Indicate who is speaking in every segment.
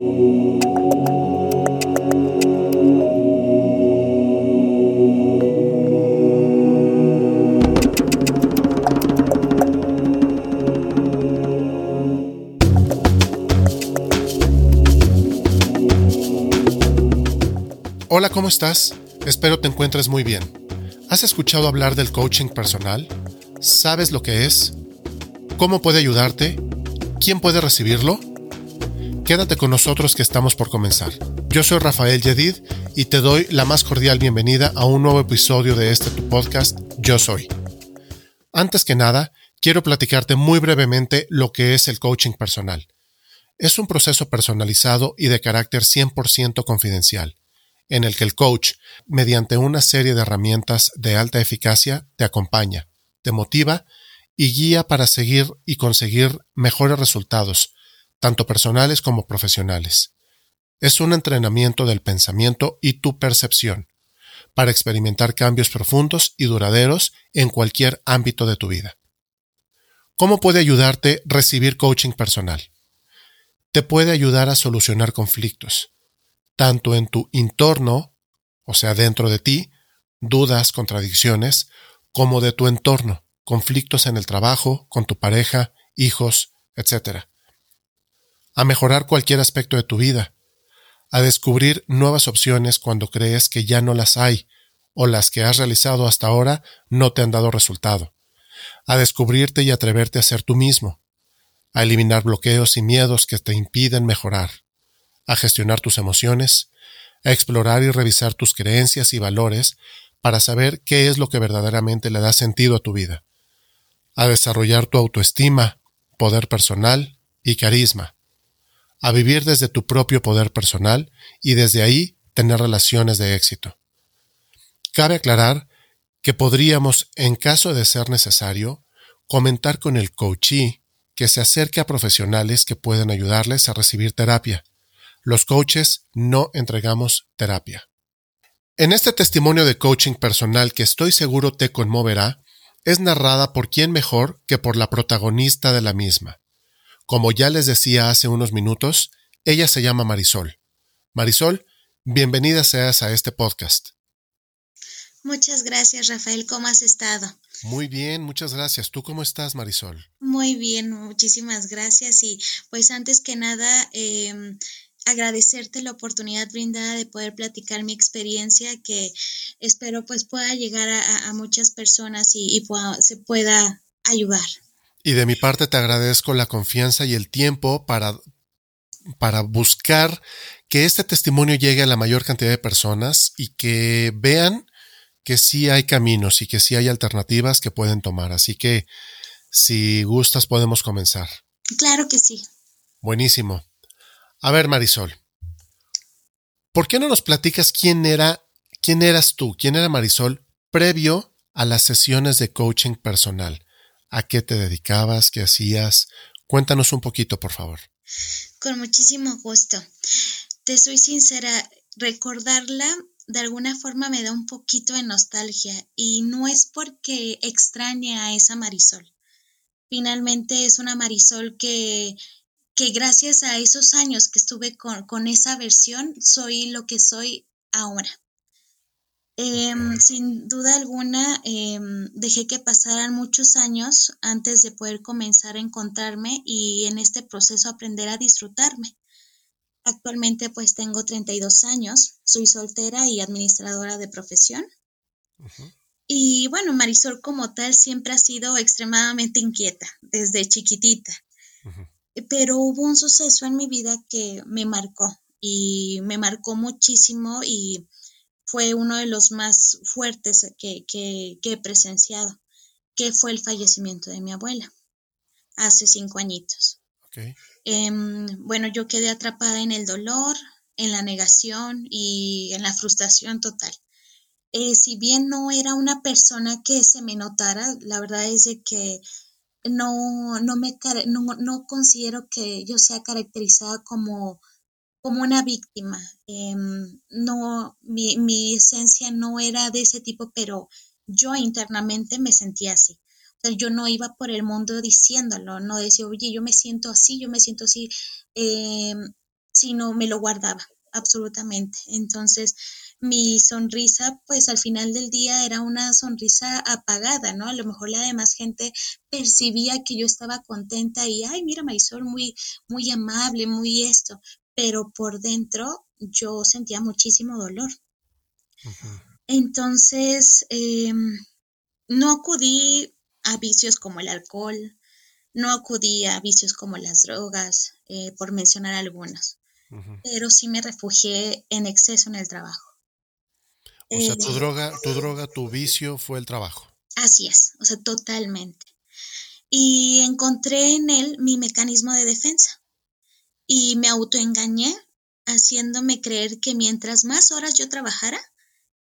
Speaker 1: Hola, ¿cómo estás? Espero te encuentres muy bien. ¿Has escuchado hablar del coaching personal? ¿Sabes lo que es? ¿Cómo puede ayudarte? ¿Quién puede recibirlo? Quédate con nosotros que estamos por comenzar. Yo soy Rafael Yedid y te doy la más cordial bienvenida a un nuevo episodio de este tu podcast Yo Soy. Antes que nada, quiero platicarte muy brevemente lo que es el coaching personal. Es un proceso personalizado y de carácter 100% confidencial en el que el coach, mediante una serie de herramientas de alta eficacia, te acompaña, te motiva y guía para seguir y conseguir mejores resultados, tanto personales como profesionales. Es un entrenamiento del pensamiento y tu percepción, para experimentar cambios profundos y duraderos en cualquier ámbito de tu vida. ¿Cómo puede ayudarte recibir coaching personal? Te puede ayudar a solucionar conflictos, tanto en tu entorno, o sea, dentro de ti, dudas, contradicciones, como de tu entorno, conflictos en el trabajo, con tu pareja, hijos, etc. A mejorar cualquier aspecto de tu vida, a descubrir nuevas opciones cuando crees que ya no las hay o las que has realizado hasta ahora no te han dado resultado, a descubrirte y atreverte a ser tú mismo, a eliminar bloqueos y miedos que te impiden mejorar, a gestionar tus emociones, a explorar y revisar tus creencias y valores para saber qué es lo que verdaderamente le da sentido a tu vida, a desarrollar tu autoestima, poder personal y carisma, a vivir desde tu propio poder personal y desde ahí tener relaciones de éxito. Cabe aclarar que podríamos, en caso de ser necesario, comentar con el coachee que se acerque a profesionales que pueden ayudarles a recibir terapia, los coaches no entregamos terapia. En este testimonio de coaching personal que estoy seguro te conmoverá, es narrada por quién mejor que por la protagonista de la misma. Como ya les decía hace unos minutos, ella se llama Marisol. Marisol, bienvenida seas a este podcast.
Speaker 2: Muchas gracias, Rafael. ¿Cómo has estado?
Speaker 1: Muy bien, muchas gracias. ¿Tú cómo estás, Marisol?
Speaker 2: Muy bien, muchísimas gracias. Y pues antes que nada, eh, agradecerte la oportunidad brindada de poder platicar mi experiencia que espero pues pueda llegar a, muchas personas y, se pueda ayudar.
Speaker 1: Y de mi parte te agradezco la confianza y el tiempo para, para buscar que este testimonio llegue a la mayor cantidad de personas y que vean que sí hay caminos y que sí hay alternativas que pueden tomar. Así que si gustas podemos comenzar.
Speaker 2: Claro que sí.
Speaker 1: Buenísimo. A ver, Marisol, ¿por qué no nos platicas quién era, quién eras tú, quién era Marisol previo a las sesiones de coaching personal? ¿A qué te dedicabas? ¿Qué hacías? Cuéntanos un poquito, por favor.
Speaker 2: Con muchísimo gusto. Te soy sincera, recordarla de alguna forma me da un poquito de nostalgia y no es porque extrañe a esa Marisol. Finalmente es una Marisol que que gracias a esos años que estuve con, esa versión, soy lo que soy ahora. Em, sin duda alguna, em, dejé que pasaran muchos años antes de poder comenzar a encontrarme y en este proceso aprender a disfrutarme. Actualmente pues tengo 32 años, soy soltera y administradora de profesión. Y bueno, Marisol como tal siempre ha sido extremadamente inquieta desde chiquitita pero hubo un suceso en mi vida que me marcó y me marcó muchísimo y fue uno de los más fuertes que, he presenciado, que fue el fallecimiento de mi abuela hace cinco añitos. Em, bueno, yo quedé atrapada en el dolor, en la negación y en la frustración total. Eh, si bien no era una persona que se me notara, la verdad es de que no, no, me, no, no considero que yo sea caracterizada como, como una víctima. Em, no, mi, mi, esencia no era de ese tipo, pero yo internamente me sentía así. Yo no iba por el mundo diciéndolo, no decía, oye, yo me siento así, yo me siento así. Em, sino me lo guardaba absolutamente. Entonces, mi sonrisa, pues al final del día era una sonrisa apagada, ¿no? A lo mejor la demás gente percibía que yo estaba contenta y, ay, mira, Marisol, muy, muy amable, muy esto, pero por dentro yo sentía muchísimo dolor. Entonces, em, no acudí a vicios como el alcohol, no acudí a vicios como las drogas, eh, por mencionar algunos, pero sí me refugié en exceso en el trabajo.
Speaker 1: O sea, tu eh, droga, tu droga, tu vicio fue el trabajo.
Speaker 2: Así es, o sea, totalmente. Y encontré en él mi mecanismo de defensa y me autoengañé haciéndome creer que mientras más horas yo trabajara,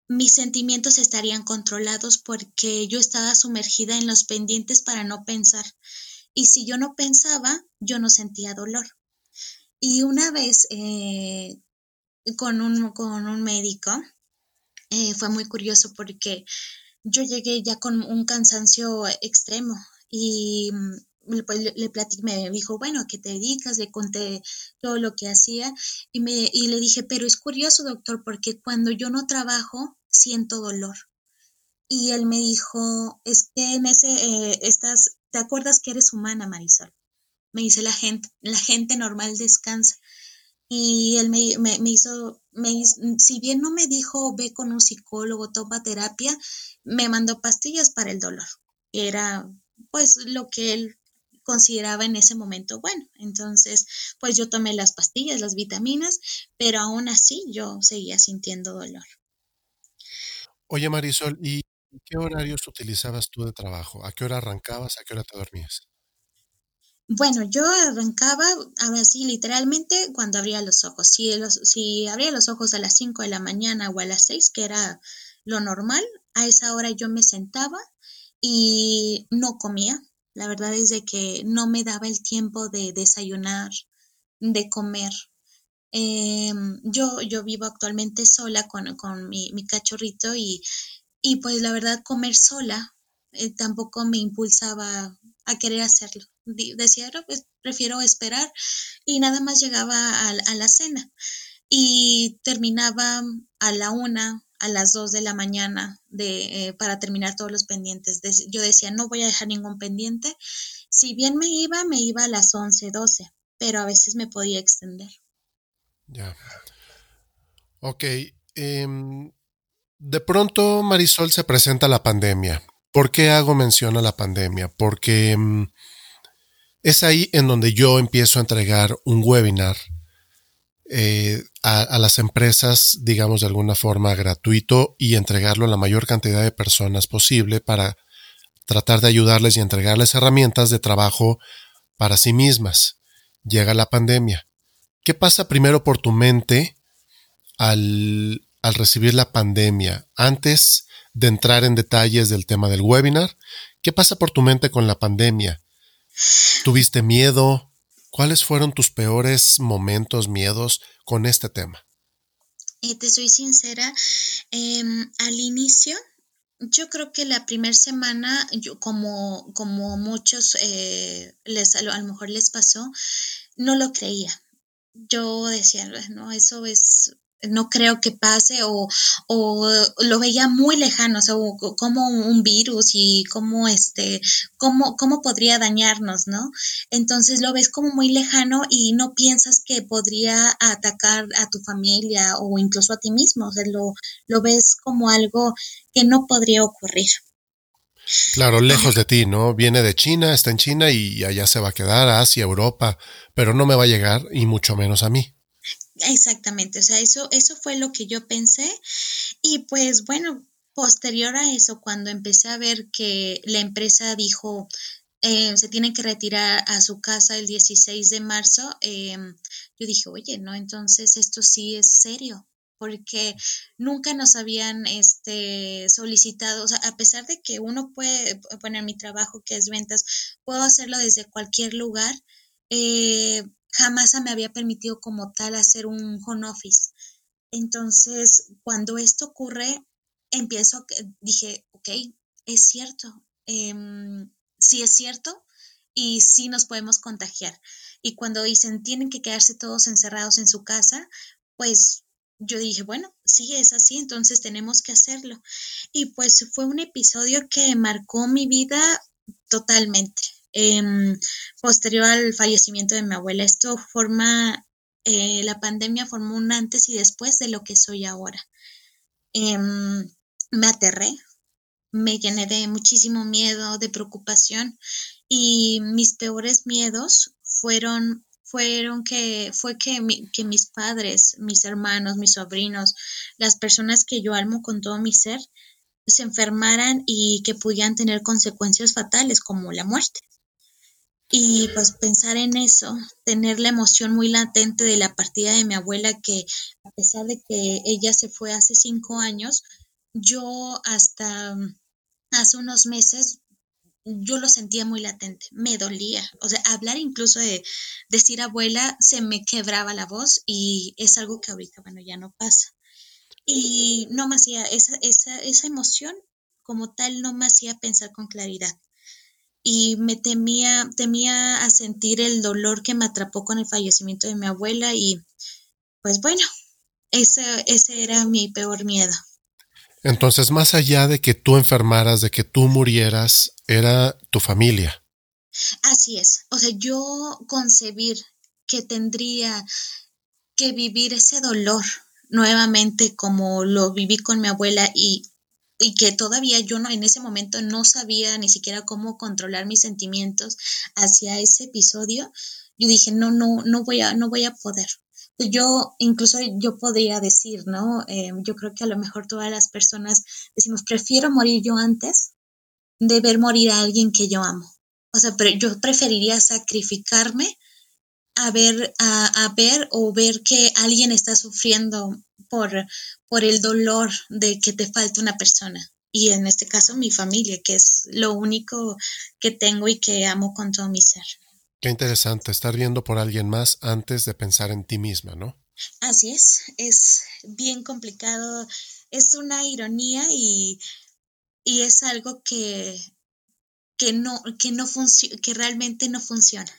Speaker 2: mis sentimientos estarían controlados porque yo estaba sumergida en los pendientes para no pensar. Y si yo no pensaba, yo no sentía dolor. Y una vez eh, con, un, con un médico, eh, fue muy curioso porque yo llegué ya con un cansancio extremo y pues, le, le me dijo, bueno, ¿a qué te dedicas? Le conté todo lo que hacía y, me, y le dije, pero es curioso, doctor, porque cuando yo no trabajo, siento dolor. Y él me dijo, es que en ese, eh, estás, ¿te acuerdas que eres humana, Marisol? Me dice la gente, la gente normal descansa y él me, hizo, me, si bien no me dijo ve con un psicólogo, toma terapia, me mandó pastillas para el dolor. Era pues lo que él consideraba en ese momento bueno. Entonces, pues yo tomé las pastillas, las vitaminas, pero aún así yo seguía sintiendo dolor.
Speaker 1: Oye Marisol, ¿y qué horarios utilizabas tú de trabajo? ¿A qué hora arrancabas? ¿A qué hora te dormías?
Speaker 2: Bueno, yo arrancaba, ahora sí, literalmente cuando abría los ojos. Si, si abría los ojos a las 5 de la mañana o a las 6, que era lo normal, a esa hora yo me sentaba y no comía. La verdad es de que no me daba el tiempo de desayunar, de comer. Em, yo, yo vivo actualmente sola con, con mi, mi, cachorrito y, y pues la verdad comer sola eh, tampoco me impulsaba a querer hacerlo decía, pues prefiero esperar y nada más llegaba a, la cena y terminaba a la una, a las dos de la mañana de, eh, para terminar todos los pendientes. yo decía, no voy a dejar ningún pendiente. Si bien me iba, me iba a las once, doce, pero a veces me podía extender.
Speaker 1: Ya. Ok. Em, de pronto, Marisol, se presenta la pandemia. ¿Por qué hago mención a la pandemia? Porque em, es ahí en donde yo empiezo a entregar un webinar eh, a, las empresas, digamos de alguna forma gratuito y entregarlo a la mayor cantidad de personas posible para tratar de ayudarles y entregarles herramientas de trabajo para sí mismas. Llega la pandemia. ¿Qué pasa primero por tu mente al, al recibir la pandemia? Antes de entrar en detalles del tema del webinar, ¿qué pasa por tu mente con la pandemia? ¿Tuviste miedo? ¿Cuáles fueron tus peores momentos, miedos con este tema?
Speaker 2: Eh, te soy sincera, em, al inicio, yo creo que la primera semana, yo, como, como muchos eh, les, a lo mejor les pasó, no lo creía. Yo decía, no, eso es no creo que pase o, o lo veía muy lejano, o sea, como un virus y cómo este, cómo, cómo podría dañarnos, ¿no? Entonces lo ves como muy lejano y no piensas que podría atacar a tu familia o incluso a ti mismo, o sea, lo, lo ves como algo que no podría ocurrir.
Speaker 1: Claro, lejos de ti, ¿no? Viene de China, está en China y allá se va a quedar, Asia, Europa, pero no me va a llegar y mucho menos a mí.
Speaker 2: Exactamente, o sea, eso, eso fue lo que yo pensé. Y pues bueno, posterior a eso, cuando empecé a ver que la empresa dijo eh, se tiene que retirar a su casa el 16 de marzo, eh, yo dije, oye, no, entonces esto sí es serio, porque nunca nos habían este, solicitado, o sea, a pesar de que uno puede poner mi trabajo que es ventas, puedo hacerlo desde cualquier lugar, eh, jamás se me había permitido como tal hacer un home office. Entonces, cuando esto ocurre, empiezo, dije, ok, es cierto. Eh, si es cierto, y sí nos podemos contagiar. Y cuando dicen tienen que quedarse todos encerrados en su casa, pues yo dije, bueno, sí, es así, entonces tenemos que hacerlo. Y pues fue un episodio que marcó mi vida totalmente. Em, posterior al fallecimiento de mi abuela, esto forma, eh, la pandemia formó un antes y después de lo que soy ahora. Em, me aterré, me llené de muchísimo miedo, de preocupación y mis peores miedos fueron fueron que fue que, que mis padres, mis hermanos, mis sobrinos, las personas que yo amo con todo mi ser, se enfermaran y que pudieran tener consecuencias fatales como la muerte. Y pues pensar en eso, tener la emoción muy latente de la partida de mi abuela, que a pesar de que ella se fue hace cinco años, yo hasta hace unos meses yo lo sentía muy latente, me dolía. O sea, hablar incluso de decir abuela se me quebraba la voz y es algo que ahorita, bueno, ya no pasa. Y no me hacía, esa, esa, esa emoción como tal no me hacía pensar con claridad. Y me temía, temía a sentir el dolor que me atrapó con el fallecimiento de mi abuela y pues bueno, ese, ese era mi peor miedo.
Speaker 1: Entonces, más allá de que tú enfermaras, de que tú murieras, era tu familia.
Speaker 2: Así es. O sea, yo concebir que tendría que vivir ese dolor nuevamente como lo viví con mi abuela y, y que todavía yo no en ese momento no sabía ni siquiera cómo controlar mis sentimientos hacia ese episodio, yo dije, no, no, no voy a, no voy a poder yo incluso yo podría decir, ¿no? Eh, yo creo que a lo mejor todas las personas decimos, prefiero morir yo antes de ver morir a alguien que yo amo. O sea, pero yo preferiría sacrificarme a ver, a, ver o ver que alguien está sufriendo por, por el dolor de que te falta una persona. Y en este caso mi familia, que es lo único que tengo y que amo con todo mi ser.
Speaker 1: Qué interesante, estar viendo por alguien más antes de pensar en ti misma, ¿no?
Speaker 2: Así es, es bien complicado, es una ironía y, y es algo que, que no, que no que realmente no funciona.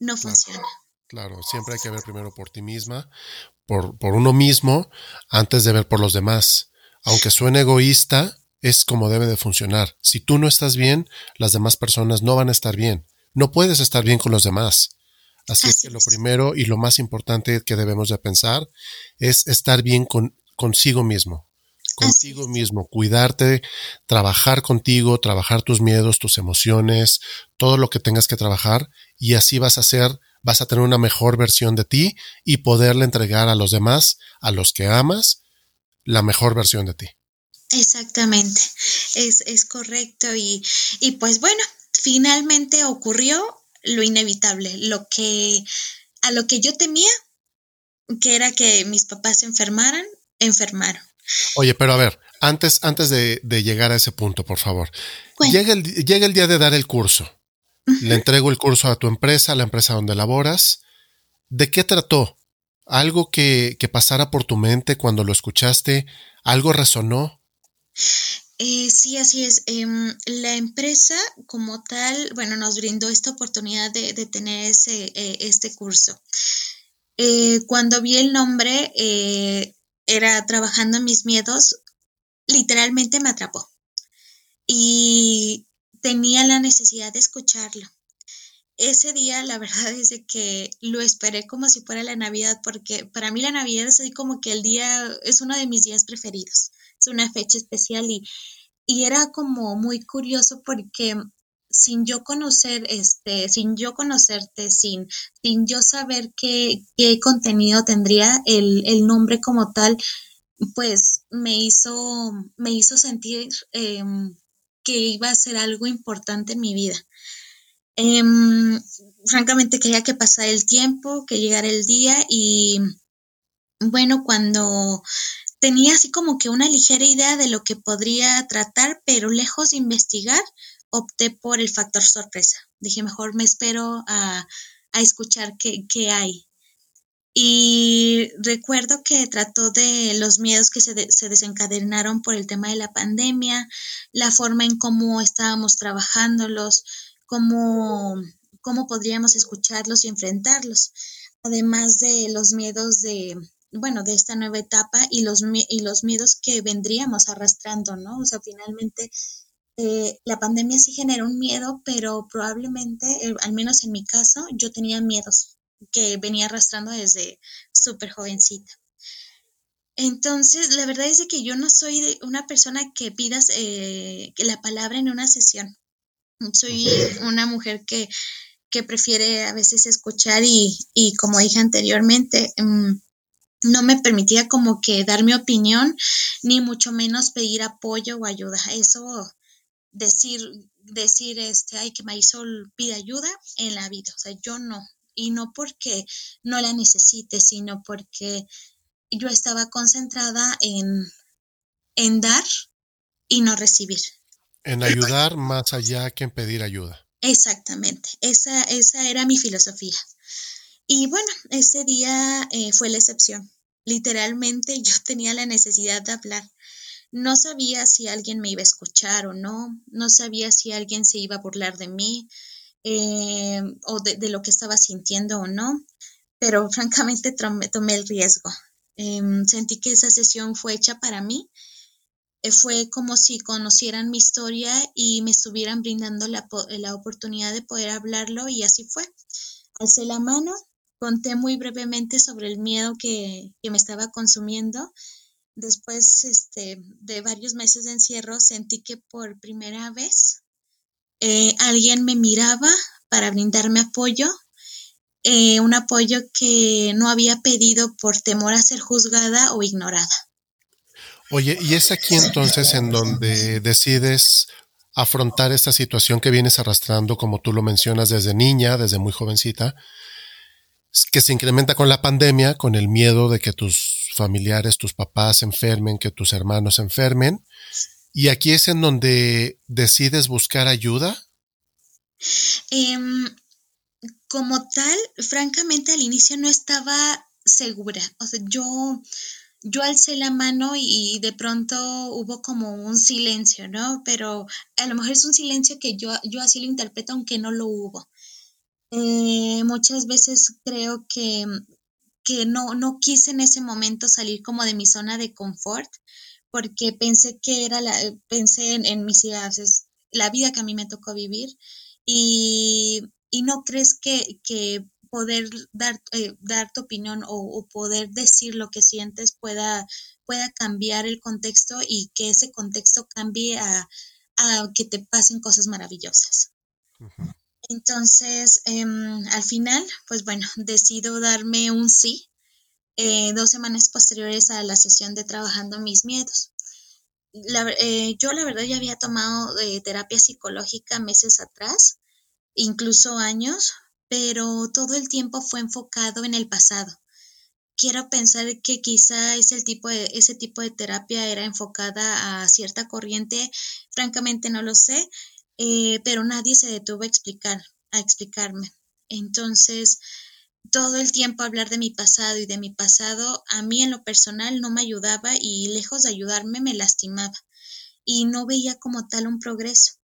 Speaker 2: No funciona.
Speaker 1: Claro, siempre hay que ver primero por ti misma, por, por uno mismo, antes de ver por los demás. Aunque suene egoísta, es como debe de funcionar. Si tú no estás bien, las demás personas no van a estar bien no puedes estar bien con los demás. Así, es que lo primero y lo más importante que debemos de pensar es estar bien con, consigo mismo, contigo mismo, cuidarte, trabajar contigo, trabajar tus miedos, tus emociones, todo lo que tengas que trabajar y así vas a ser, vas a tener una mejor versión de ti y poderle entregar a los demás, a los que amas, la mejor versión de ti.
Speaker 2: Exactamente, es, es correcto y, y pues bueno, finalmente ocurrió lo inevitable, lo que a lo que yo temía, que era que mis papás se enfermaran, enfermaron.
Speaker 1: Oye, pero a ver, antes, antes de, llegar a ese punto, por favor. Llega, el, llega, el, día de dar el curso. Le entrego el curso a tu empresa, a la empresa donde laboras. ¿De qué trató? ¿Algo que, que pasara por tu mente cuando lo escuchaste? ¿Algo resonó?
Speaker 2: Eh, sí, así es. Em, la empresa como tal, bueno, nos brindó esta oportunidad de, tener ese, eh, este curso. Eh, cuando vi el nombre, era trabajando en mis miedos, literalmente me atrapó. Y tenía la necesidad de escucharlo. Ese día, la verdad es que lo esperé como si fuera la Navidad, porque para mí la Navidad es así como que el día, es uno de mis días preferidos es una fecha especial y, y era como muy curioso porque sin yo conocer, este, sin yo conocerte, sin, sin yo saber qué, qué contenido tendría el, el, nombre como tal, pues me hizo, me hizo sentir em, que iba a ser algo importante en mi vida. Em, francamente quería que pasara el tiempo, que llegara el día y bueno, cuando tenía así como que una ligera idea de lo que podría tratar, pero lejos de investigar, opté por el factor sorpresa. Dije, mejor me espero a, escuchar qué, qué, hay. Y recuerdo que trató de los miedos que se, se, desencadenaron por el tema de la pandemia, la forma en cómo estábamos trabajándolos, cómo, cómo podríamos escucharlos y enfrentarlos, además de los miedos de, bueno, de esta nueva etapa y los, y los miedos que vendríamos arrastrando, ¿no? O sea, finalmente eh, la pandemia sí generó un miedo, pero probablemente, eh, al menos en mi caso, yo tenía miedos que venía arrastrando desde súper jovencita. Entonces, la verdad es que yo no soy una persona que pidas eh, la palabra en una sesión. Soy una mujer que, que prefiere a veces escuchar y, y como dije anteriormente, mm, no me permitía como que dar mi opinión, ni mucho menos pedir apoyo o ayuda. Eso decir, decir este, ay, que Marisol pide ayuda en la vida. O sea, yo no. Y no porque no la necesite, sino porque yo estaba concentrada en, en dar y no recibir.
Speaker 1: En ayudar más allá que en pedir ayuda.
Speaker 2: Exactamente, esa, esa era mi filosofía. Y bueno, ese día eh, fue la excepción. Literalmente yo tenía la necesidad de hablar. No sabía si alguien me iba a escuchar o no, no sabía si alguien se iba a burlar de mí eh, o de, lo que estaba sintiendo o no, pero francamente tomé, el riesgo. Em, sentí que esa sesión fue hecha para mí. Eh, fue como si conocieran mi historia y me estuvieran brindando la, la oportunidad de poder hablarlo y así fue. Alcé la mano, conté muy brevemente sobre el miedo que, que me estaba consumiendo Después este, de varios meses de encierro sentí que por primera vez eh, alguien me miraba para brindarme apoyo, eh, un apoyo que no había pedido por temor a ser juzgada o ignorada.
Speaker 1: Oye, y es aquí entonces en donde decides afrontar esta situación que vienes arrastrando, como tú lo mencionas, desde niña, desde muy jovencita, que se incrementa con la pandemia, con el miedo de que tus familiares, tus papás se enfermen, que tus hermanos se enfermen. Y aquí es en donde decides buscar ayuda.
Speaker 2: Em, como tal, francamente al inicio no estaba segura. O sea, yo, yo alcé la mano y de pronto hubo como un silencio, ¿no? Pero a lo mejor es un silencio que yo, yo así lo interpreto, aunque no lo hubo. Eh, muchas veces creo que que no, no quise en ese momento salir como de mi zona de confort, porque pensé que era la, pensé en, mis ideas, la vida que a mí me tocó vivir, y, no crees que, que poder dar, eh, dar tu opinión o, poder decir lo que sientes pueda, pueda cambiar el contexto y que ese contexto cambie a, que te pasen cosas maravillosas. Entonces, em, al final, pues bueno, decido darme un sí eh, dos semanas posteriores a la sesión de Trabajando mis miedos. Eh, yo la verdad ya había tomado eh, terapia psicológica meses atrás, incluso años, pero todo el tiempo fue enfocado en el pasado. Quiero pensar que quizá ese tipo de, ese tipo de terapia era enfocada a cierta corriente, francamente no lo sé, pero nadie se detuvo a explicar, a explicarme. Entonces, todo el tiempo hablar de mi pasado y de mi pasado, a mí en lo personal no me ayudaba y lejos de ayudarme me lastimaba y no veía como tal un progreso.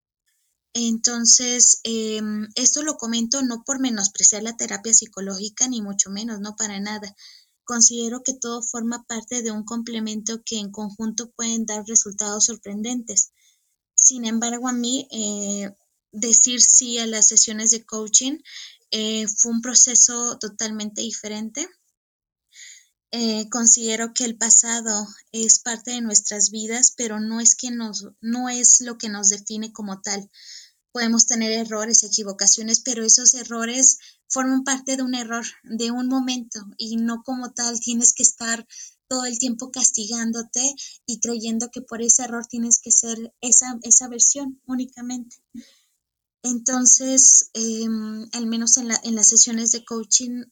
Speaker 2: Entonces, em, esto lo comento no por menospreciar la terapia psicológica, ni mucho menos, no para nada. Considero que todo forma parte de un complemento que en conjunto pueden dar resultados sorprendentes. Sin embargo, a mí eh, decir sí a las sesiones de coaching eh, fue un proceso totalmente diferente. Eh, considero que el pasado es parte de nuestras vidas, pero no es que nos, no es lo que nos define como tal. Podemos tener errores, equivocaciones, pero esos errores forman parte de un error, de un momento, y no como tal tienes que estar todo el tiempo castigándote y creyendo que por ese error tienes que ser esa, esa versión únicamente. Entonces, em, al menos en, las sesiones de coaching,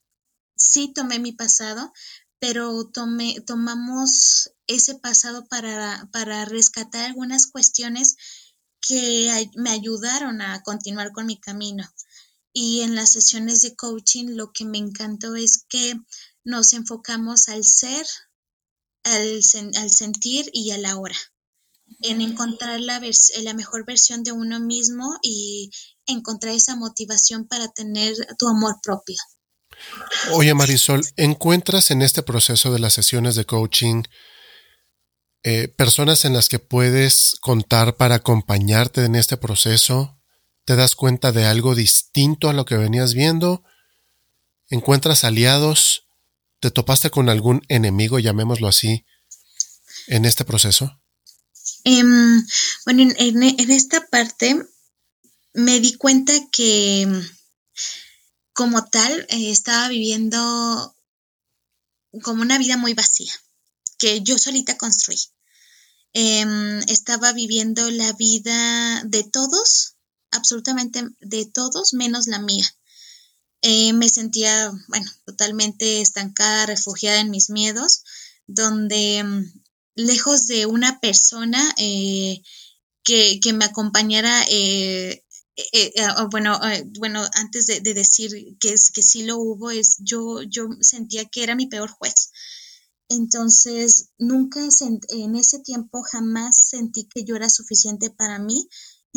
Speaker 2: sí tomé mi pasado, pero tomé, tomamos ese pasado para, para rescatar algunas cuestiones que me ayudaron a continuar con mi camino. Y en las sesiones de coaching lo que me encantó es que nos enfocamos al ser, al, al sentir y a la hora. En encontrar la, la mejor versión de uno mismo y encontrar esa motivación para tener tu amor propio.
Speaker 1: Oye Marisol, ¿encuentras en este proceso de las sesiones de coaching eh, personas en las que puedes contar para acompañarte en este proceso? ¿Te das cuenta de algo distinto a lo que venías viendo? ¿Encuentras aliados? ¿Te topaste con algún enemigo, llamémoslo así, en este proceso?
Speaker 2: Em, bueno, en, esta parte me di cuenta que como tal eh, estaba viviendo como una vida muy vacía, que yo solita construí. Em, estaba viviendo la vida de todos, absolutamente de todos, menos la mía. Eh, me sentía, bueno, totalmente estancada, refugiada en mis miedos, donde em, lejos de una persona eh, que, me acompañara, eh, bueno, bueno, antes de, decir que, que sí lo hubo, es yo, yo sentía que era mi peor juez. Entonces, nunca en ese tiempo jamás sentí que yo era suficiente para mí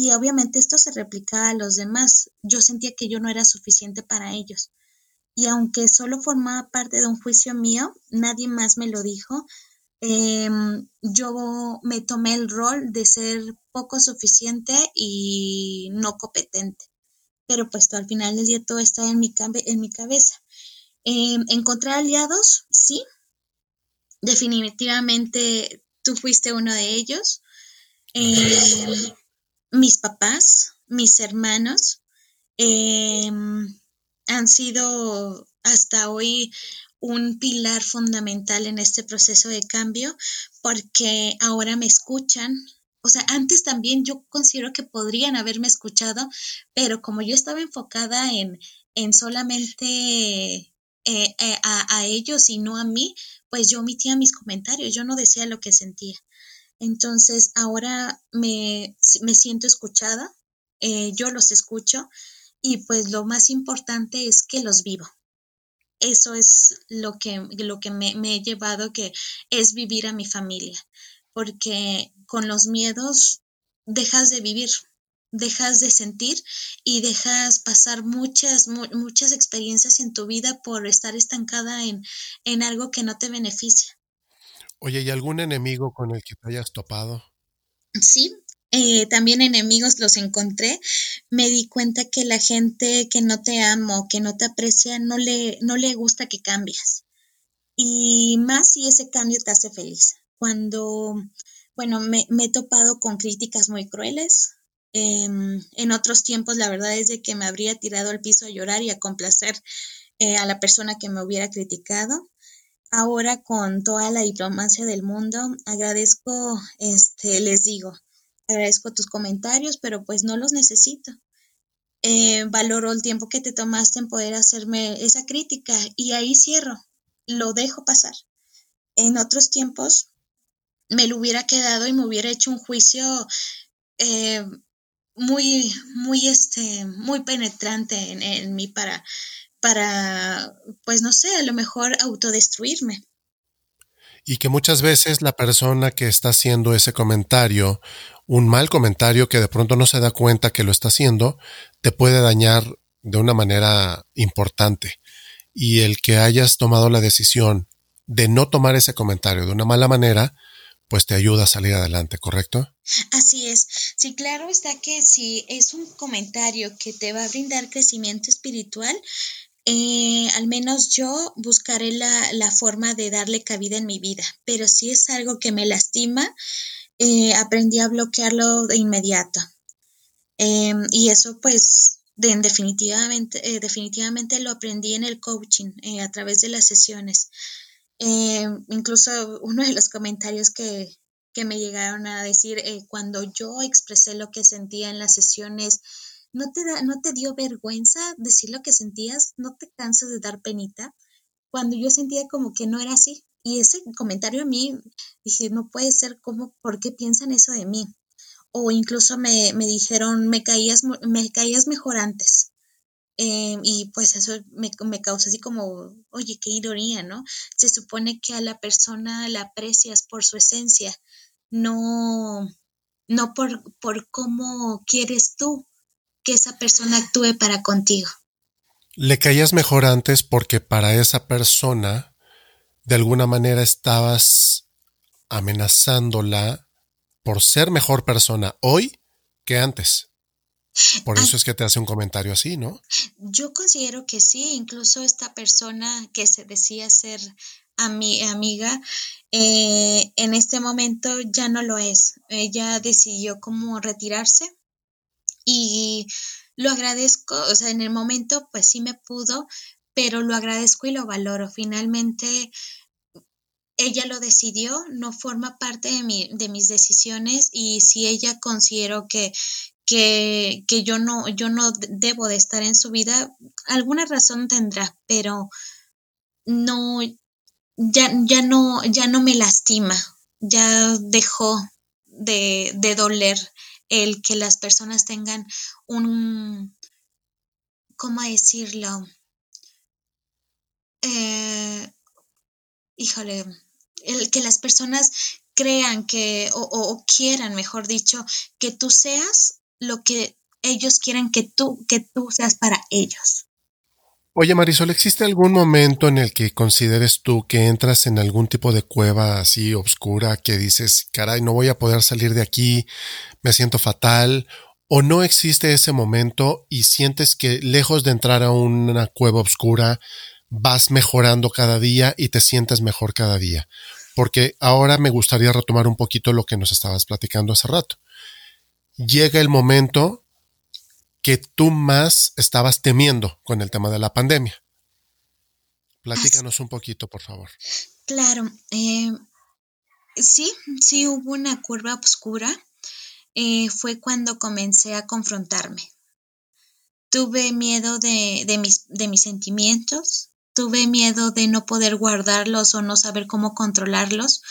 Speaker 2: y obviamente esto se replicaba a los demás. Yo sentía que yo no era suficiente para ellos. Y aunque solo formaba parte de un juicio mío, nadie más me lo dijo. Em, yo me tomé el rol de ser poco suficiente y no competente. Pero pues al final del día todo estaba en mi, en mi cabeza. Eh, ¿Encontrar aliados? Sí, definitivamente tú fuiste uno de ellos. Eh, mis papás, mis hermanos, han sido hasta hoy un pilar fundamental en este proceso de cambio porque ahora me escuchan. O sea, antes también yo considero que podrían haberme escuchado, pero como yo estaba enfocada en, en solamente eh, a, a, ellos y no a mí, pues yo omitía mis comentarios, yo no decía lo que sentía. Entonces ahora me, siento escuchada, eh, yo los escucho y pues lo más importante es que los vivo. Eso es lo que, lo que me, me he llevado, que es vivir a mi familia, porque con los miedos dejas de vivir, dejas de sentir y dejas pasar muchas, muchas experiencias en tu vida por estar estancada en, en algo que no te beneficia.
Speaker 1: Oye, ¿y algún enemigo con el que te hayas topado?
Speaker 2: Sí, eh, también enemigos los encontré. Me di cuenta que la gente que no te amo, que no te aprecia, no le, no le gusta que cambies. Y más si ese cambio te hace feliz. Cuando, bueno, me, me he topado con críticas muy crueles, Em, en otros tiempos, la verdad es de que me habría tirado al piso a llorar y a complacer eh, a la persona que me hubiera criticado. Ahora, con toda la diplomacia del mundo, agradezco, este, les digo, agradezco tus comentarios, pero pues no los necesito. Eh, valoro el tiempo que te tomaste en poder hacerme esa crítica y ahí cierro, lo dejo pasar. En otros tiempos me lo hubiera quedado y me hubiera hecho un juicio eh, muy, muy, este, muy penetrante en, mí para, para, pues no sé, a lo mejor autodestruirme.
Speaker 1: Y que muchas veces la persona que está haciendo ese comentario, un mal comentario que de pronto no se da cuenta que lo está haciendo, te puede dañar de una manera importante. Y el que hayas tomado la decisión de no tomar ese comentario de una mala manera, pues te ayuda a salir adelante, ¿correcto?
Speaker 2: Así es. Sí, claro está que si es un comentario que te va a brindar crecimiento espiritual, eh, al menos yo buscaré la, forma de darle cabida en mi vida. Pero si es algo que me lastima, eh, aprendí a bloquearlo de inmediato. Em, y eso pues definitivamente, eh, definitivamente lo aprendí en el coaching, a través de las sesiones. incluso uno de los comentarios que, que me llegaron a decir eh, cuando yo expresé lo que sentía en las sesiones, ¿no te, da, ¿no te dio vergüenza decir lo que sentías? ¿No te cansas de dar penita? Cuando yo sentía como que no era así. Y ese comentario a mí, dije, no puede ser como, ¿por qué piensan eso de mí? O incluso me, me dijeron, me caías, me caías mejor antes. Eh, y pues eso me, me causa así como, oye, qué ironía, ¿no? Se supone que a la persona la aprecias por su esencia, no, no por, por cómo quieres tú que esa persona actúe para contigo.
Speaker 1: Le caías mejor antes porque para esa persona de alguna manera estabas amenazándola por ser mejor persona hoy que antes. Por eso es que te hace un comentario así, ¿no?
Speaker 2: Yo considero que sí, incluso esta persona que se decía ser mi amiga, eh, en este momento ya no lo es. Ella decidió como retirarse y lo agradezco, o sea, en el momento pues sí me pudo, pero lo agradezco y lo valoro. Finalmente ella lo decidió, no forma parte de, mi, de mis decisiones y si ella considero que, que, que, yo, no, yo no debo de estar en su vida, alguna razón tendrá, pero no, ya, ya, no, ya no me lastima, ya dejó de, de doler el que las personas tengan un, ¿cómo decirlo? Eh, híjole, el que las personas crean que, o, o, quieran, mejor dicho, que tú seas lo que ellos quieren que tú, que tú seas para ellos.
Speaker 1: Oye Marisol, ¿existe algún momento en el que consideres tú que entras en algún tipo de cueva así oscura que dices, caray, no voy a poder salir de aquí, me siento fatal? ¿O no existe ese momento y sientes que lejos de entrar a una cueva oscura, vas mejorando cada día y te sientes mejor cada día? Porque ahora me gustaría retomar un poquito lo que nos estabas platicando hace rato. Llega el momento que tú más estabas temiendo con el tema de la pandemia. Platícanos un poquito, por favor.
Speaker 2: Claro, eh, sí, sí hubo una curva oscura. Eh, fue cuando comencé a confrontarme. Tuve miedo de, de, mis, de mis sentimientos, tuve miedo de no poder guardarlos o no saber cómo controlarlos.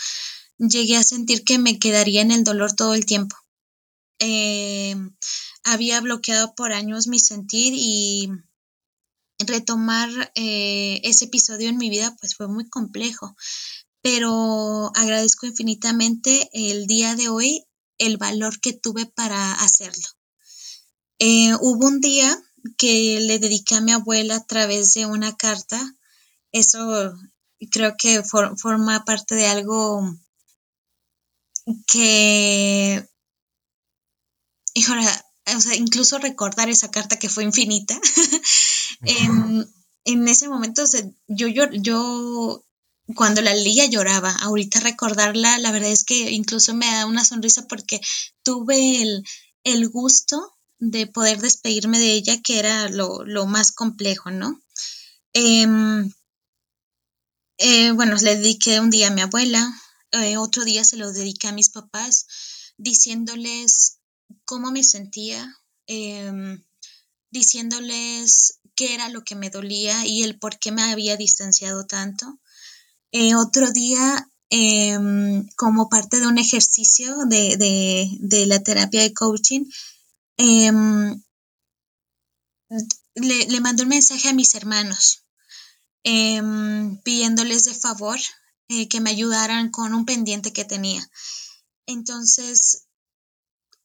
Speaker 2: Llegué a sentir que me quedaría en el dolor todo el tiempo. Eh, había bloqueado por años mi sentir y retomar eh, ese episodio en mi vida pues fue muy complejo, pero agradezco infinitamente el día de hoy el valor que tuve para hacerlo. Eh, hubo un día que le dediqué a mi abuela a través de una carta. Eso creo que forma parte de algo que, híjole, o sea, incluso recordar esa carta que fue infinita. en, ese momento, yo, yo, yo, cuando la leía lloraba. Ahorita recordarla, la verdad es que incluso me da una sonrisa porque tuve el, gusto de poder despedirme de ella, que era lo, más complejo, ¿no? Em, eh, bueno, le dediqué un día a mi abuela, eh, otro día se lo dediqué a mis papás, diciéndoles cómo me sentía, em, diciéndoles qué era lo que me dolía y el por qué me había distanciado tanto. Eh, otro día, em, como parte de un ejercicio de, la terapia de coaching, em, le, le mandé un mensaje a mis hermanos pidiéndoles de favor eh, que me ayudaran con un pendiente que tenía. Entonces,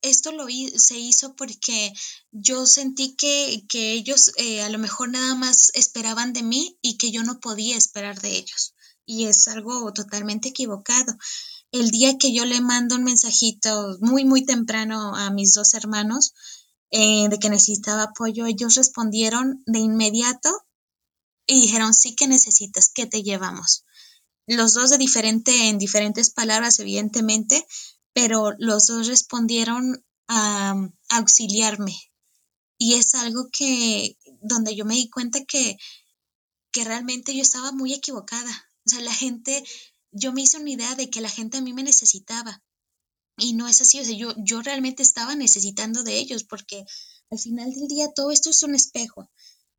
Speaker 2: esto lo se hizo porque yo sentí que, ellos eh, a lo mejor nada más esperaban de mí y que yo no podía esperar de ellos. Y es algo totalmente equivocado. El día que yo le mando un mensajito muy, muy temprano a mis dos hermanos eh, de que necesitaba apoyo, ellos respondieron de inmediato y dijeron, sí que necesitas, que te llevamos. Los dos de diferente, en diferentes palabras, evidentemente, pero los dos respondieron a, auxiliarme. Y es algo que, donde yo me di cuenta que, que realmente yo estaba muy equivocada. O sea, la gente, yo me hice una idea de que la gente a mí me necesitaba. Y no es así, o sea, yo, yo realmente estaba necesitando de ellos porque al final del día todo esto es un espejo.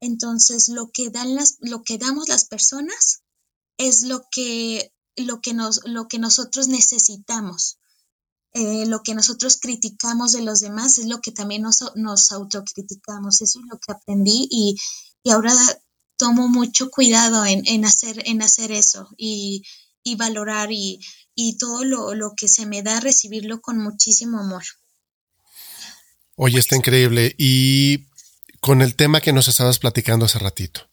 Speaker 2: Entonces, lo que dan las, lo que damos las personas es lo que, lo que nos, lo que nosotros necesitamos. Eh, lo que nosotros criticamos de los demás es lo que también nos, nos autocriticamos. Eso es lo que aprendí y, y ahora tomo mucho cuidado en, en, hacer, en hacer eso. Y, y valorar y, y todo lo, lo que se me da, recibirlo con muchísimo amor.
Speaker 1: Oye, está increíble. Y con el tema que nos estabas platicando hace ratito,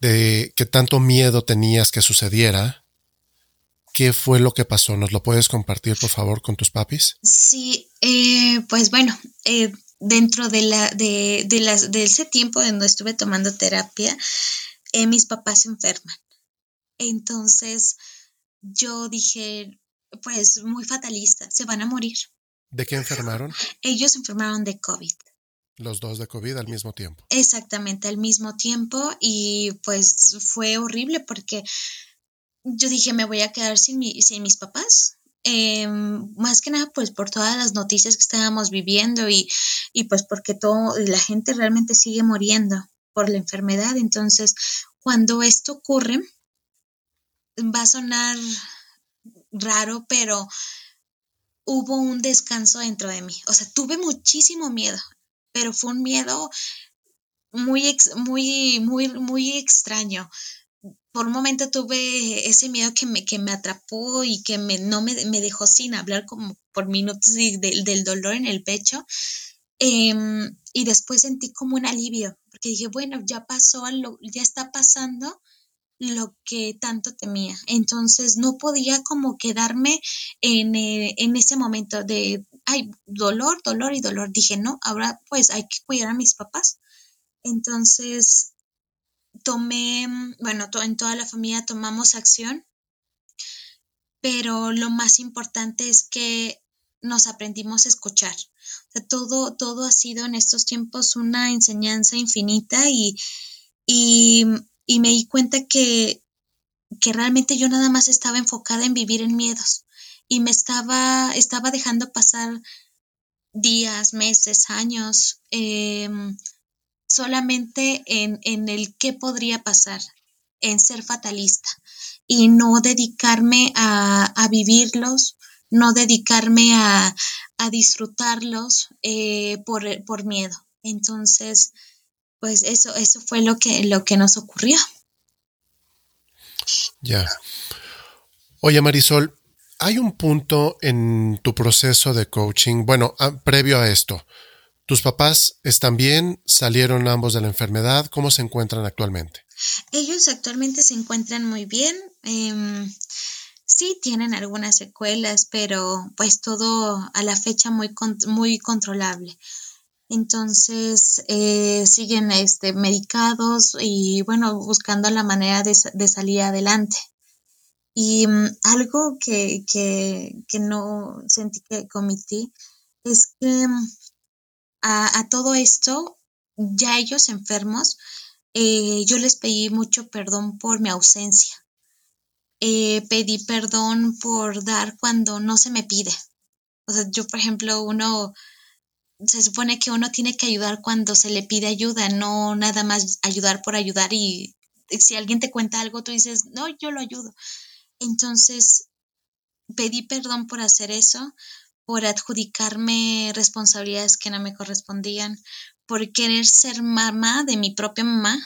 Speaker 1: de que tanto miedo tenías que sucediera, ¿qué fue lo que pasó? ¿Nos lo puedes compartir, por favor, con tus papis?
Speaker 2: Sí, eh, pues bueno, eh, dentro de, la, de, de, las, de ese tiempo en donde estuve tomando terapia, eh, mis papás se enferman. Entonces, yo dije, pues muy fatalista, se van a morir.
Speaker 1: ¿De qué enfermaron?
Speaker 2: Ellos enfermaron de COVID.
Speaker 1: Los dos de COVID al mismo tiempo.
Speaker 2: Exactamente, al mismo tiempo y pues fue horrible porque yo dije, me voy a quedar sin, mi, sin mis papás. Eh, más que nada pues por todas las noticias que estábamos viviendo y, y pues porque todo, la gente realmente sigue muriendo por la enfermedad. Entonces, cuando esto ocurre, va a sonar raro, pero hubo un descanso dentro de mí. O sea, tuve muchísimo miedo, pero fue un miedo muy, muy, muy, muy extraño. Por un momento tuve ese miedo que me, que me atrapó y que me, no me, me dejó sin hablar como por minutos del dolor en el pecho. Em, y después sentí como un alivio, porque dije, bueno, ya pasó, ya está pasando lo que tanto temía. Entonces no podía como quedarme en, eh, en ese momento de, ay, dolor, dolor y dolor. Dije, no, ahora pues hay que cuidar a mis papás. Entonces tomé, bueno, en toda la familia tomamos acción, pero lo más importante es que nos aprendimos a escuchar. todo, todo ha sido en estos tiempos una enseñanza infinita y, y y me di cuenta que, que realmente yo nada más estaba enfocada en vivir en miedos y me estaba, estaba dejando pasar días, meses, años, em, solamente en, en el qué podría pasar, en ser fatalista y no dedicarme a, a vivirlos, no dedicarme a, a disfrutarlos eh, por, por miedo. Entonces, pues eso, eso fue lo que, lo que nos ocurrió.
Speaker 1: Ya. Oye, Marisol, hay un punto en tu proceso de coaching, bueno, previo a esto. ¿Tus papás están bien? ¿Salieron ambos de la enfermedad? ¿Cómo se encuentran actualmente?
Speaker 2: Ellos actualmente se encuentran muy bien. Em, sí tienen algunas secuelas, pero pues todo a la fecha muy, muy controlable. Entonces eh, siguen este, medicados y bueno, buscando la manera de, salir adelante. Y mm, algo que, que, que, no sentí que cometí es que mm, a, todo esto, ya ellos enfermos, eh, yo les pedí mucho perdón por mi ausencia. Eh, pedí perdón por dar cuando no se me pide. O sea, yo, por ejemplo, uno se supone que uno tiene que ayudar cuando se le pide ayuda, no nada más ayudar por ayudar y si alguien te cuenta algo, tú dices, no, yo lo ayudo. Entonces, pedí perdón por hacer eso, por adjudicarme responsabilidades que no me correspondían, por querer ser mamá de mi propia mamá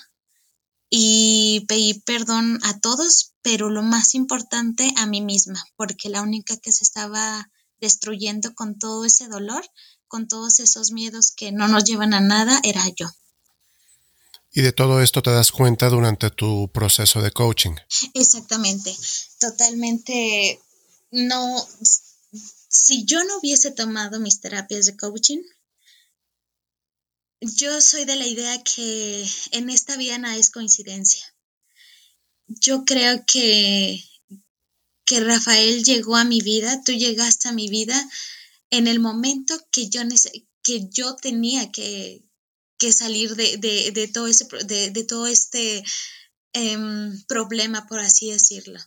Speaker 2: y pedí perdón a todos, pero lo más importante a mí misma, porque la única que se estaba destruyendo con todo ese dolor con todos esos miedos que no nos llevan a nada, era yo.
Speaker 1: Y de todo esto te das cuenta durante tu proceso de coaching.
Speaker 2: Exactamente, totalmente no, si yo no hubiese tomado mis terapias de coaching, yo soy de la idea que en esta vida nada es coincidencia. Yo creo que, que Rafael llegó a mi vida, tú llegaste a mi vida en el momento que yo, que yo tenía que, salir de, todo ese, de, todo este em, problema, por así decirlo.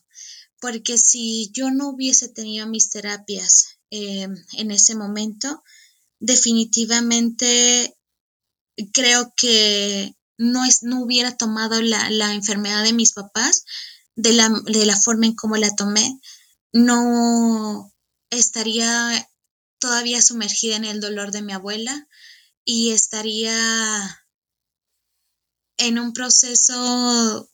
Speaker 2: Porque si yo no hubiese tenido mis terapias em, en ese momento, definitivamente creo que no, es, no hubiera tomado la, la enfermedad de mis papás de la, de la forma en como la tomé, no estaría todavía sumergida en el dolor de mi abuela y estaría en un proceso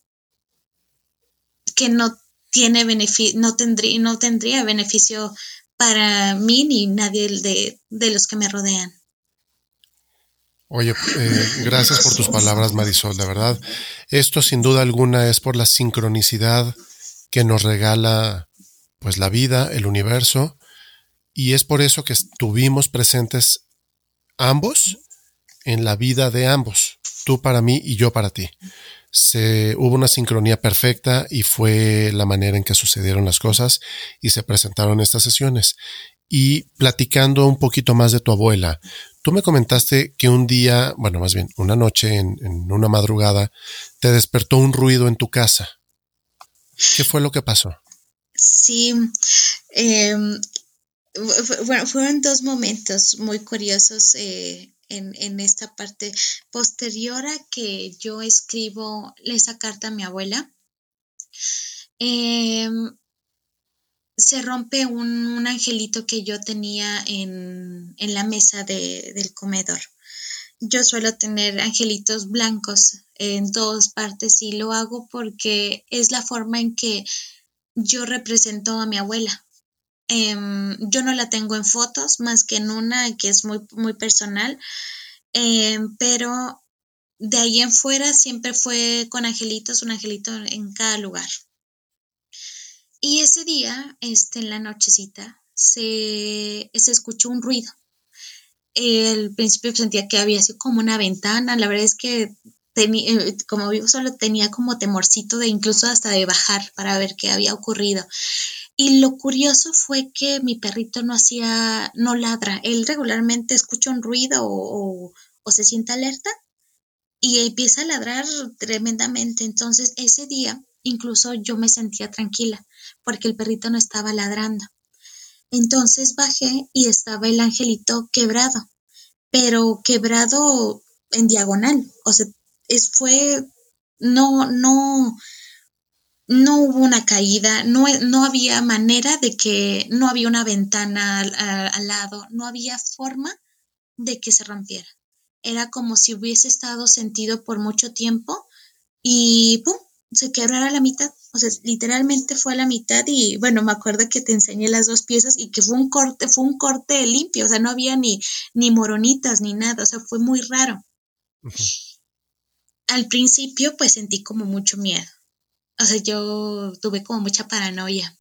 Speaker 2: que no tiene beneficio, no tendría, no tendría beneficio para mí ni nadie de, de los que me rodean.
Speaker 1: Oye, eh, gracias por tus palabras, Marisol. De verdad, esto sin duda alguna es por la sincronicidad que nos regala, pues, la vida, el universo, y es por eso que estuvimos presentes ambos en la vida de ambos, tú para mí y yo para ti. Se, hubo una sincronía perfecta y fue la manera en que sucedieron las cosas y se presentaron estas sesiones. Y platicando un poquito más de tu abuela, Tú me comentaste que un día, bueno, más bien, una noche en, una madrugada, te despertó un ruido en tu casa. ¿Qué fue lo que pasó?
Speaker 2: Sí, em, bueno, fueron dos momentos muy curiosos eh, en, esta parte. Posterior a que yo escribo esa carta a mi abuela, em, se rompe un, angelito que yo tenía en, la mesa del comedor. Yo suelo tener angelitos blancos en todas partes y lo hago porque es la forma en que yo represento a mi abuela. Em, yo no la tengo en fotos más que en una que es muy, muy personal, em, pero de ahí en fuera siempre fue con angelitos, un angelito en cada lugar. Y ese día, este, en la nochecita, se, se escuchó un ruido. Al principio sentía que había sido como una ventana, la verdad es que eh, como vivo solo tenía como temorcito de incluso hasta de bajar para ver qué había ocurrido. Y lo curioso fue que mi perrito no hacía, no ladra. Él regularmente escucha un ruido o, o se siente alerta y empieza a ladrar tremendamente. Entonces ese día incluso yo me sentía tranquila porque el perrito no estaba ladrando. Entonces bajé y estaba el angelito quebrado, pero quebrado en diagonal. O sea, es, fue, no, no, no hubo una caída, no, no había manera de que, no había una ventana al, al lado, no había forma de que se rompiera. Era como si hubiese estado sentido por mucho tiempo y ¡pum! se quebrara la mitad. O sea, literalmente fue a la mitad y bueno, me acuerdo que te enseñé las dos piezas y que fue un corte, fue un corte limpio, o sea, no había ni, ni moronitas ni nada, o sea, fue muy raro. Al principio pues sentí como mucho miedo, o sea, yo tuve como mucha paranoia.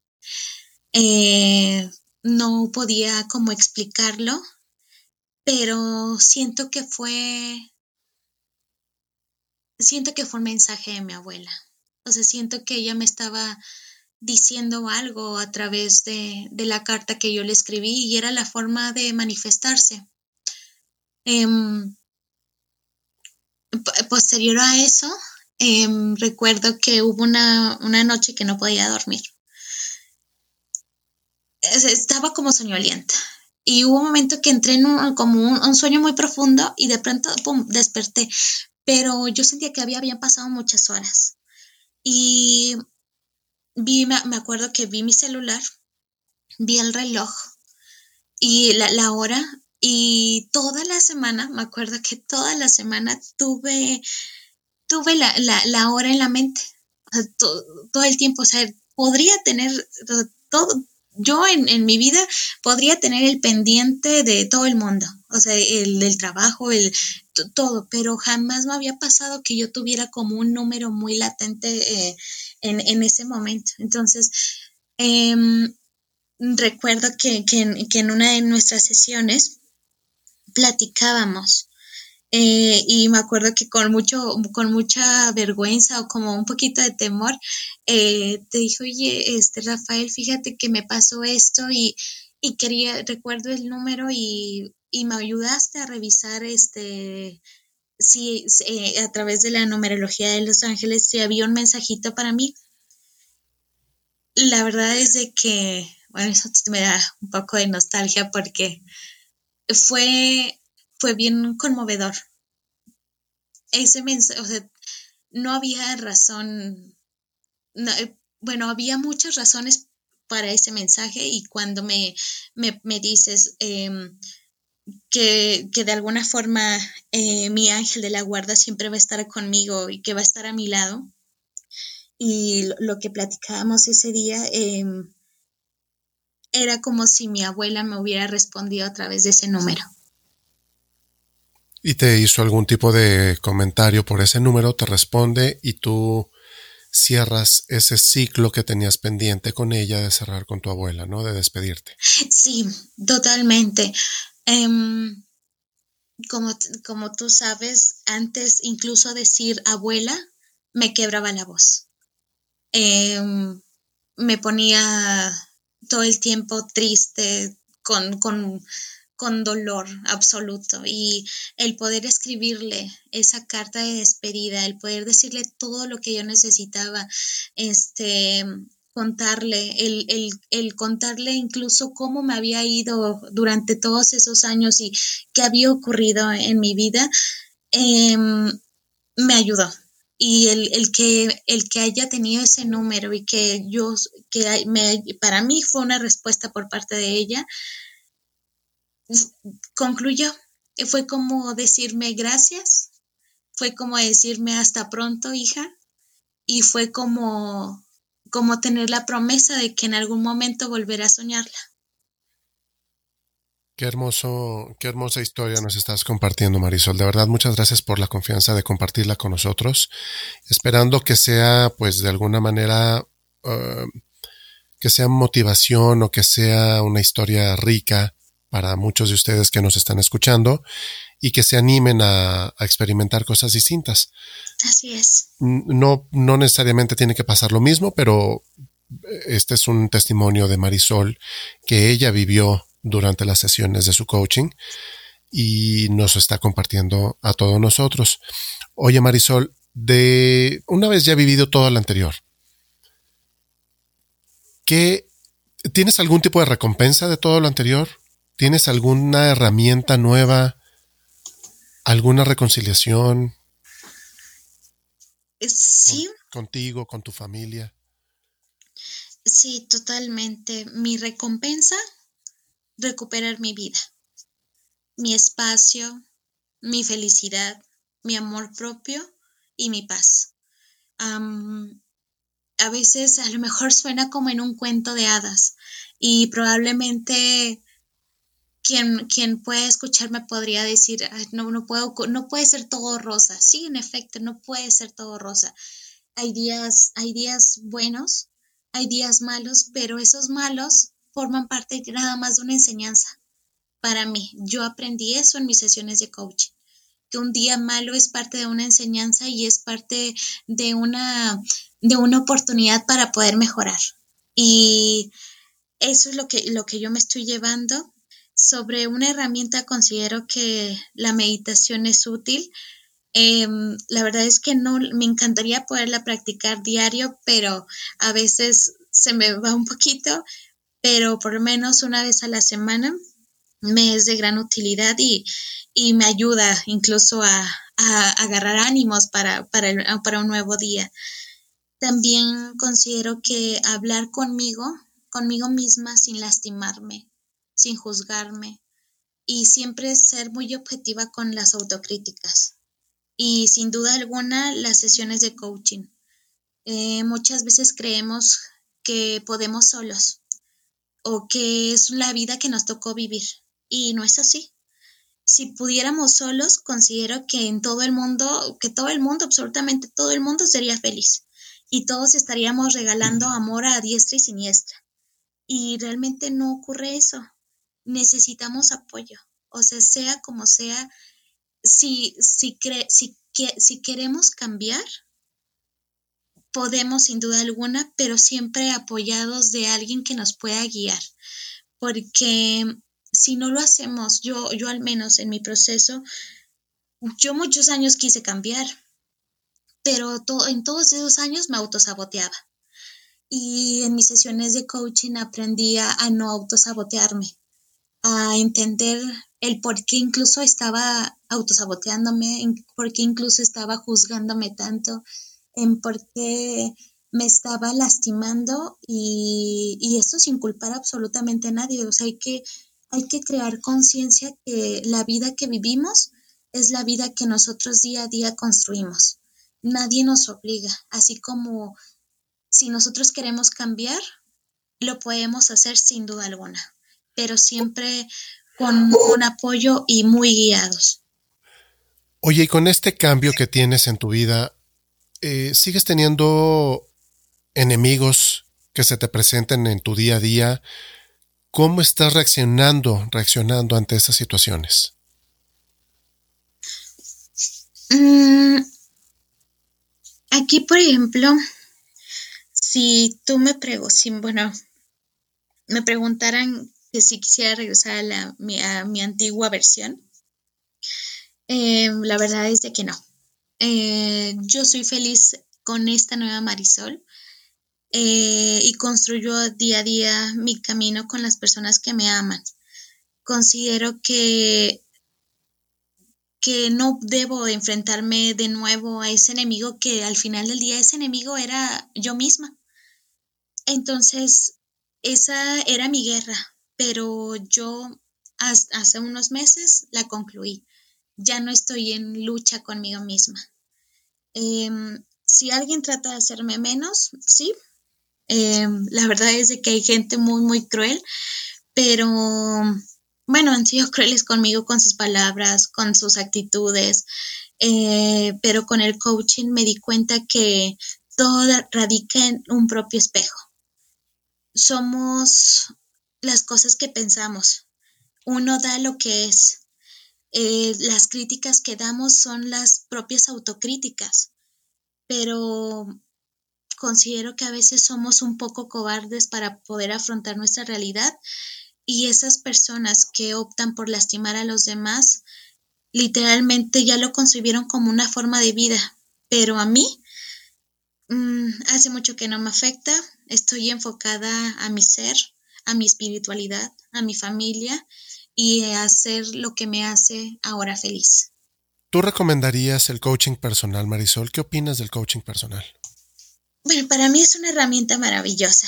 Speaker 2: Eh, no podía como explicarlo, pero siento que fue, siento que fue un mensaje de mi abuela. O sea, siento que ella me estaba diciendo algo a través de, la carta que yo le escribí y era la forma de manifestarse. Em, posterior a eso, em, recuerdo que hubo una, noche que no podía dormir. Estaba como soñolienta. Y hubo un momento que entré en como un, sueño muy profundo y de pronto, desperté. Pero yo sentía que había, habían pasado muchas horas. Y vi, me acuerdo que vi mi celular, vi el reloj y la, hora y toda la semana, me acuerdo que toda la semana tuve, tuve la, la, hora en la mente, todo, todo, el tiempo, o sea, podría tener todo, yo en, en, mi vida podría tener el pendiente de todo el mundo, o sea, el del trabajo, el todo, pero jamás me había pasado que yo tuviera como un número muy latente eh, en, en, ese momento. Entonces, em, recuerdo que, que, que, en una de nuestras sesiones platicábamos eh, y me acuerdo que con mucho, con mucha vergüenza o como un poquito de temor, eh, te dijo, oye, este Rafael, fíjate que me pasó esto y, y quería, recuerdo el número y, y, me ayudaste a revisar este si eh, a través de la numerología de Los Ángeles si había un mensajito para mí. La verdad es de que, bueno, eso me da un poco de nostalgia porque fue fue bien conmovedor. Ese mensaje, o sea, no había razón, eh, bueno, había muchas razones para ese mensaje y cuando me, me, dices em, que, de alguna forma eh, mi ángel de la guarda siempre va a estar conmigo y que va a estar a mi lado, y lo, que platicábamos ese día em, era como si mi abuela me hubiera respondido a través de ese número.
Speaker 1: ¿Y te hizo algún tipo de comentario por ese número? Te responde y tú cierras ese ciclo que tenías pendiente con ella de cerrar con tu abuela, ¿no? De despedirte.
Speaker 2: Sí, totalmente. Em, como, como tú sabes, antes incluso decir abuela me quebraba la voz. Em, me ponía todo el tiempo triste, con, con, con dolor absoluto. Y el poder escribirle esa carta de despedida, el poder decirle todo lo que yo necesitaba, este, contarle, el, el, el, contarle incluso cómo me había ido durante todos esos años y qué había ocurrido en mi vida, em, me ayudó. Y el, el, que, el que haya tenido ese número y que yo, que me, para mí fue una respuesta por parte de ella, concluyó. Fue como decirme gracias, fue como decirme hasta pronto, hija, y fue como como tener la promesa de que en algún momento volverá a soñarla.
Speaker 1: Qué hermoso, qué hermosa historia nos estás compartiendo, Marisol. De verdad, muchas gracias por la confianza de compartirla con nosotros, esperando que sea, pues, de alguna manera, uh, que sea motivación o que sea una historia rica para muchos de ustedes que nos están escuchando y que se animen a, experimentar cosas distintas.
Speaker 2: Así es.
Speaker 1: No, no necesariamente tiene que pasar lo mismo, pero este es un testimonio de Marisol que ella vivió durante las sesiones de su coaching y nos está compartiendo a todos nosotros. Oye Marisol, de una vez ya vivido todo lo anterior, ¿qué, ¿tienes algún tipo de recompensa de todo lo anterior? ¿Tienes alguna herramienta nueva ¿Alguna reconciliación?
Speaker 2: Eh, sí.
Speaker 1: contigo, con tu familia.
Speaker 2: Sí, totalmente. Mi recompensa, recuperar mi vida, mi espacio, mi felicidad, mi amor propio y mi paz. a veces a lo mejor suena como en un cuento de hadas y probablemente quien, quien puede escucharme podría decir, no, no, puedo, no puede ser todo rosa. Sí, en efecto, no puede ser todo rosa. Hay días, hay días buenos, hay días malos, pero esos malos forman parte nada más de una enseñanza. Para mí, yo aprendí eso en mis sesiones de coaching, que un día malo es parte de una enseñanza y es parte de una, de una oportunidad para poder mejorar. Y eso es lo que, lo que yo me estoy llevando sobre una herramienta considero que la meditación es útil. Em, la verdad es que no me encantaría poderla practicar diario, pero a veces se me va un poquito, pero por lo menos una vez a la semana me es de gran utilidad y, me ayuda incluso a, agarrar ánimos para, para, para un nuevo día. También considero que hablar conmigo, conmigo misma sin lastimarme, sin juzgarme y siempre ser muy objetiva con las autocríticas. Y sin duda alguna las sesiones de coaching. Eh, muchas veces creemos que podemos solos o que es la vida que nos tocó vivir y no es así. Si pudiéramos solos, considero que en todo el mundo, que todo el mundo, absolutamente todo el mundo sería feliz y todos estaríamos regalando amor a diestra y siniestra. Y realmente no ocurre eso necesitamos apoyo. O sea, sea como sea, si, si, si, si queremos cambiar, podemos sin duda alguna, pero siempre apoyados de alguien que nos pueda guiar. Porque si no lo hacemos, yo, yo al menos en mi proceso, yo muchos años quise cambiar, pero en todos esos años me autosaboteaba. Y en mis sesiones de coaching aprendí a no autosabotearme a entender el por qué incluso estaba autosaboteándome, por qué incluso estaba juzgándome tanto, en por qué me estaba lastimando y, y esto sin culpar absolutamente a nadie. O sea, hay que, hay que crear conciencia que la vida que vivimos es la vida que nosotros día a día construimos. Nadie nos obliga, así como si nosotros queremos cambiar, lo podemos hacer sin duda alguna, pero siempre con un apoyo y muy guiados.
Speaker 1: Oye, y con este cambio que tienes en tu vida, eh, ¿sigues teniendo enemigos que se te presenten en tu día a día? ¿Cómo estás reaccionando, reaccionando ante esas situaciones?
Speaker 2: Mm, aquí, por ejemplo, si tú me preguntas, bueno, me preguntaran que si quisiera regresar a, la, mi, mi antigua versión, eh, la verdad es de que no. Eh, yo soy feliz con esta nueva Marisol eh, y construyo día a día mi camino con las personas que me aman. Considero que que no debo enfrentarme de nuevo a ese enemigo que al final del día ese enemigo era yo misma. Entonces, esa era mi guerra, pero yo hace unos meses la concluí. Ya no estoy en lucha conmigo misma. Em, si alguien trata de hacerme menos, sí. Em, la verdad es de que hay gente muy, muy cruel, pero bueno, han sido crueles conmigo con sus palabras, con sus actitudes, eh, pero con el coaching me di cuenta que todo radica en un propio espejo. Somos las cosas que pensamos. Uno da lo que es. Eh, las críticas que damos son las propias autocríticas, pero considero que a veces somos un poco cobardes para poder afrontar nuestra realidad y esas personas que optan por lastimar a los demás, literalmente ya lo concibieron como una forma de vida, pero a mí mm, hace mucho que no me afecta, estoy enfocada a mi ser, a mi espiritualidad, a mi familia y hacer lo que me hace ahora feliz.
Speaker 1: ¿Tú recomendarías el coaching personal, Marisol? ¿Qué opinas del coaching personal?
Speaker 2: Bueno, para mí es una herramienta maravillosa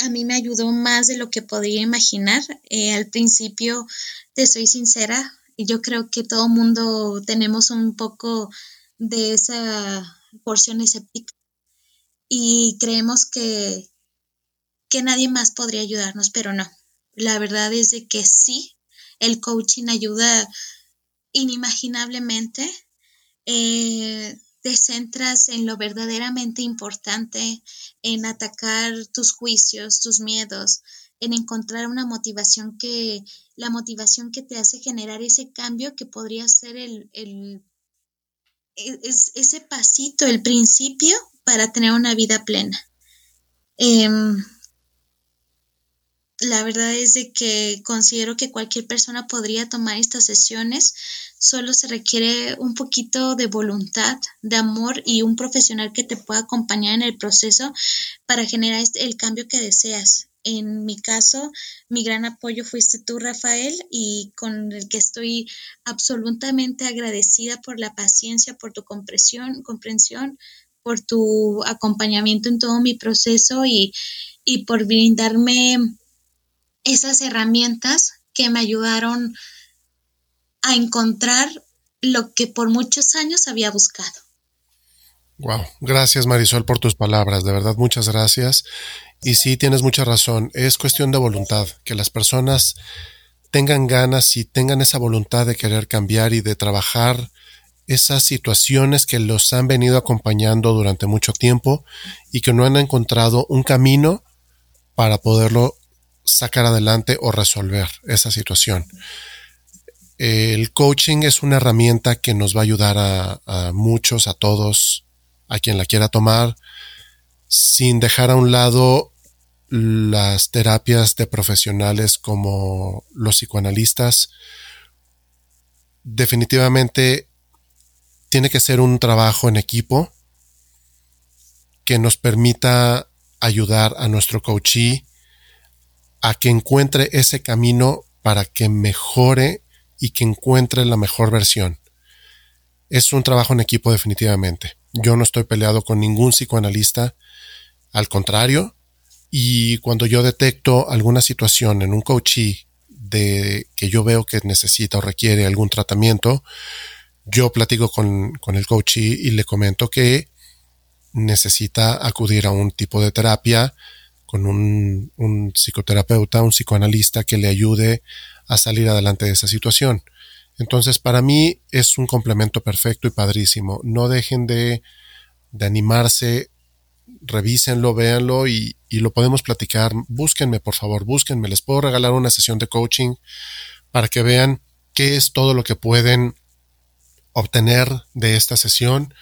Speaker 2: a mí me ayudó más de lo que podía imaginar. Eh, al principio, te soy sincera, yo creo que todo mundo tenemos un poco de esa porción escéptica y creemos que, que nadie más podría ayudarnos, pero no. La verdad es de que sí, el coaching ayuda inimaginablemente. Eh, te centras en lo verdaderamente importante, en atacar tus juicios, tus miedos, en encontrar una motivación que, la motivación que te hace generar ese cambio que podría ser el, el e, es, ese pasito, el principio para tener una vida plena. Em, la verdad es de que considero que cualquier persona podría tomar estas sesiones, solo se requiere un poquito de voluntad, de amor y un profesional que te pueda acompañar en el proceso para generar este, el cambio que deseas. En mi caso, mi gran apoyo fuiste tú, Rafael, y con el que estoy absolutamente agradecida por la paciencia, por tu comprensión, comprensión por tu acompañamiento en todo mi proceso y, y por brindarme esas herramientas que me ayudaron a encontrar lo que por muchos años había buscado.
Speaker 1: Wow, gracias Marisol por tus palabras, de verdad muchas gracias. Y sí, tienes mucha razón, es cuestión de voluntad, que las personas tengan ganas y tengan esa voluntad de querer cambiar y de trabajar esas situaciones que los han venido acompañando durante mucho tiempo y que no han encontrado un camino para poderlo sacar adelante o resolver esa situación. El coaching es una herramienta que nos va a ayudar a, muchos, a todos, a quien la quiera tomar, sin dejar a un lado las terapias de profesionales como los psicoanalistas. Definitivamente tiene que ser un trabajo en equipo que nos permita ayudar a nuestro coachee a que encuentre ese camino para que mejore y que encuentre la mejor versión. Es un trabajo en equipo definitivamente. Yo no estoy peleado con ningún psicoanalista, al contrario, y cuando yo detecto alguna situación en un coachee de que yo veo que necesita o requiere algún tratamiento, yo platico con, con el coachee y le comento que necesita acudir a un tipo de terapia con un, psicoterapeuta, un psicoanalista que le ayude a salir adelante de esa situación. Entonces, para mí es un complemento perfecto y padrísimo. No dejen de, de animarse, revísenlo, véanlo y, y, lo podemos platicar. Búsquenme, por favor, búsquenme. Les puedo regalar una sesión de coaching para que vean qué es todo lo que pueden obtener de esta sesión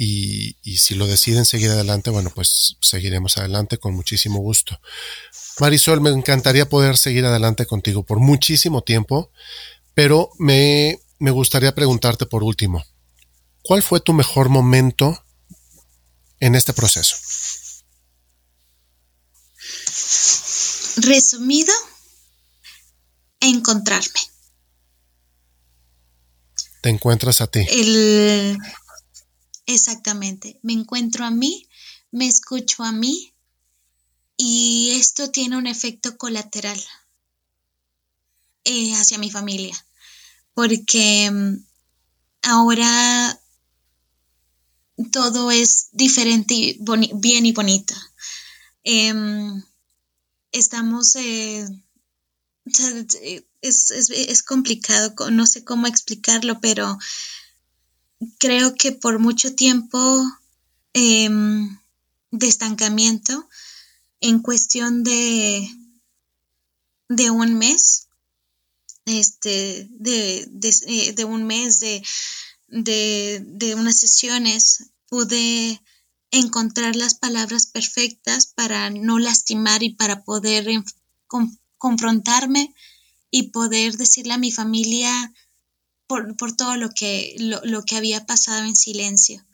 Speaker 1: y, y, si lo deciden seguir adelante, bueno, pues seguiremos adelante con muchísimo gusto. Marisol, me encantaría poder seguir adelante contigo por muchísimo tiempo, pero me, me gustaría preguntarte por último, ¿cuál fue tu mejor momento en este proceso?
Speaker 2: Resumido, encontrarme.
Speaker 1: Te encuentras a ti.
Speaker 2: El, exactamente, me encuentro a mí, me escucho a mí y esto tiene un efecto colateral eh, hacia mi familia porque mm, ahora todo es diferente y bien y bonito. Em, estamos, eh, es, es, complicado, no sé cómo explicarlo, pero creo que por mucho tiempo em, de estancamiento, en cuestión de, de un mes, este, de, de, eh, de un mes de, de, de, unas sesiones, pude encontrar las palabras perfectas para no lastimar y para poder confrontarme y poder decirle a mi familia por, por todo lo que, lo, lo, que había pasado en silencio.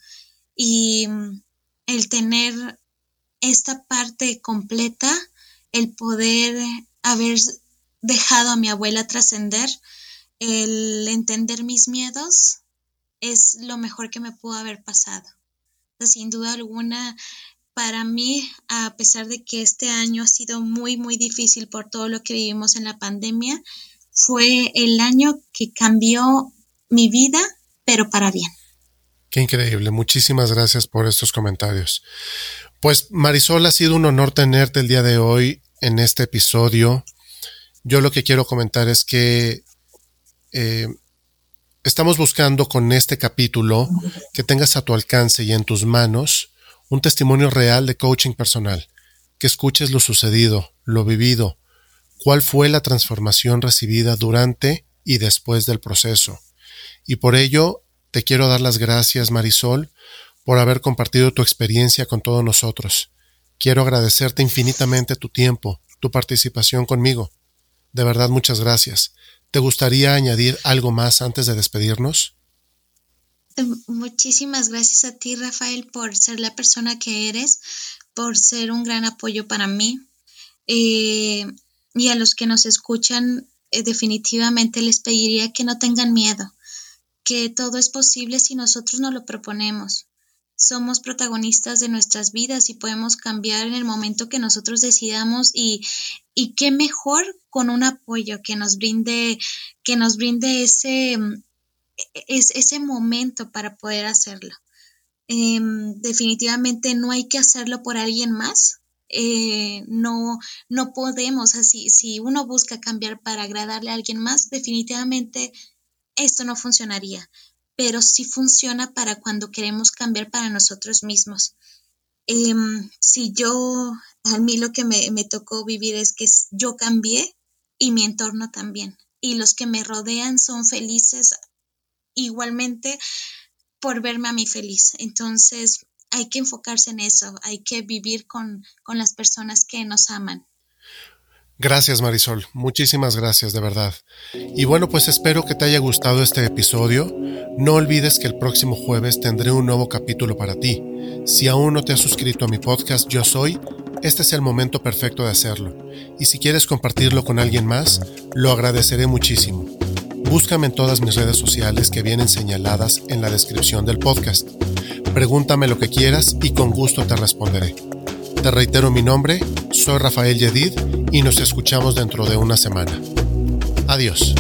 Speaker 2: Y mm, el tener esta parte completa, el poder haber dejado a mi abuela trascender, el entender mis miedos es lo mejor que me pudo haber pasado. sin duda alguna, para mí, a pesar de que este año ha sido muy, muy difícil por todo lo que vivimos en la pandemia, fue el año que cambió mi vida, pero para bien.
Speaker 1: Qué increíble. Muchísimas gracias por estos comentarios. Pues Marisol, ha sido un honor tenerte el día de hoy en este episodio. Yo lo que quiero comentar es que eh, estamos buscando con este capítulo que tengas a tu alcance y en tus manos un testimonio real de coaching personal, que escuches lo sucedido, lo vivido, cuál fue la transformación recibida durante y después del proceso. Y por ello te quiero dar las gracias, Marisol, por haber compartido tu experiencia con todos nosotros. Quiero agradecerte infinitamente tu tiempo, tu participación conmigo. De verdad, muchas gracias. ¿Te gustaría añadir algo más antes de despedirnos?
Speaker 2: Muchísimas gracias a ti, Rafael, por ser la persona que eres, por ser un gran apoyo para mí. Eh, y a los que nos escuchan, eh, definitivamente les pediría que no tengan miedo, que todo es posible si nosotros nos lo proponemos somos protagonistas de nuestras vidas y podemos cambiar en el momento que nosotros decidamos y, y qué mejor con un apoyo que nos brinde, que nos brinde ese, ese momento para poder hacerlo. Em, definitivamente no hay que hacerlo por alguien más. Eh, no, no podemos así, si uno busca cambiar para agradarle a alguien más, definitivamente esto no funcionaría pero sí funciona para cuando queremos cambiar para nosotros mismos. Em, si yo, a mí lo que me, me tocó vivir es que yo cambié y mi entorno también. Y los que me rodean son felices igualmente por verme a mí feliz. Entonces, hay que enfocarse en eso, hay que vivir con, con las personas que nos aman.
Speaker 1: Gracias Marisol, muchísimas gracias de verdad. Y bueno, pues espero que te haya gustado este episodio. No olvides que el próximo jueves tendré un nuevo capítulo para ti. Si aún no te has suscrito a mi podcast Yo Soy, este es el momento perfecto de hacerlo. Y si quieres compartirlo con alguien más, lo agradeceré muchísimo. Búscame en todas mis redes sociales que vienen señaladas en la descripción del podcast. Pregúntame lo que quieras y con gusto te responderé. Te reitero mi nombre, soy Rafael Yedid y nos escuchamos dentro de una semana. Adiós.